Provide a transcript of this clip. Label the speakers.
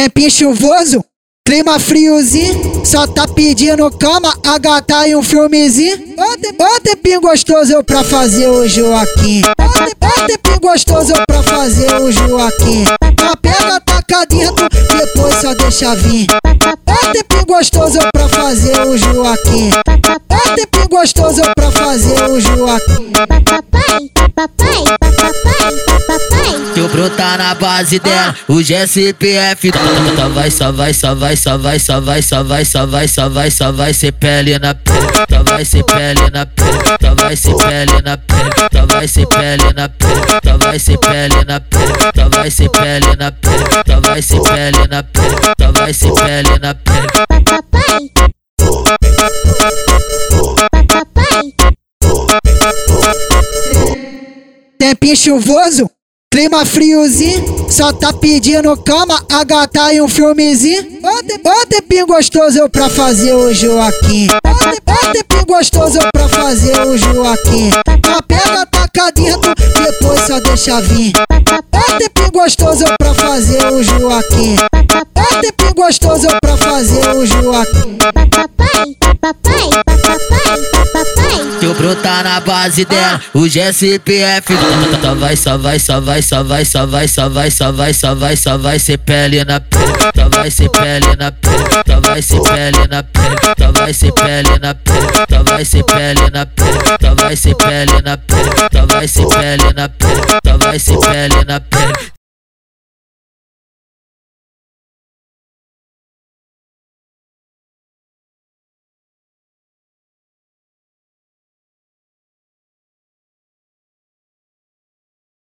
Speaker 1: Tempinho chuvoso, clima friozinho, só tá pedindo cama, a gata e um filmezinho. Ô tempinho gostoso pra fazer o Joaquim. Ô tempinho gostoso pra fazer o Joaquim. A pega, taca dentro, depois só deixa vir. Ô tempinho gostoso pra fazer o Joaquim. Ô tempinho gostoso pra fazer o Joaquim.
Speaker 2: Papai, papai, papai, papai.
Speaker 3: Brotar na base dela, o GSPF Só vai, só vai, só vai, só vai, só vai, só vai, só vai, só vai, só vai ser pele na pele Só vai ser pele na pele Só vai ser pele na pele Só vai ser pele na pele Só vai ser pele na pele Só vai ser pele na pele Só vai ser pele na pele Só vai ser pele na pele
Speaker 2: Papai. Papai.
Speaker 1: Tempinho chuvoso, clima friozinho, só tá pedindo cama, a gata e um filmezinho. Te- Ô tempinho gostoso pra fazer o Joaquim. Te- Ô tempinho gostoso pra fazer o Joaquim. A pega, taca dentro, depois só deixa vir. Ô tempinho gostoso pra fazer o Joaquim. Ô tempinho gostoso pra fazer o Joaquim.
Speaker 3: Eu brotar na base dela, o GSPF Só vai, só vai, só vai, só vai, só vai, só vai, só vai, só vai, só vai ser pele na pele. Só vai ser pele na pele. Só vai ser pele na pele. Só vai ser pele na pele. Só vai ser pele na pele. Só vai ser pele na pele. Só vai ser pele na pele. Só vai ser pele na pele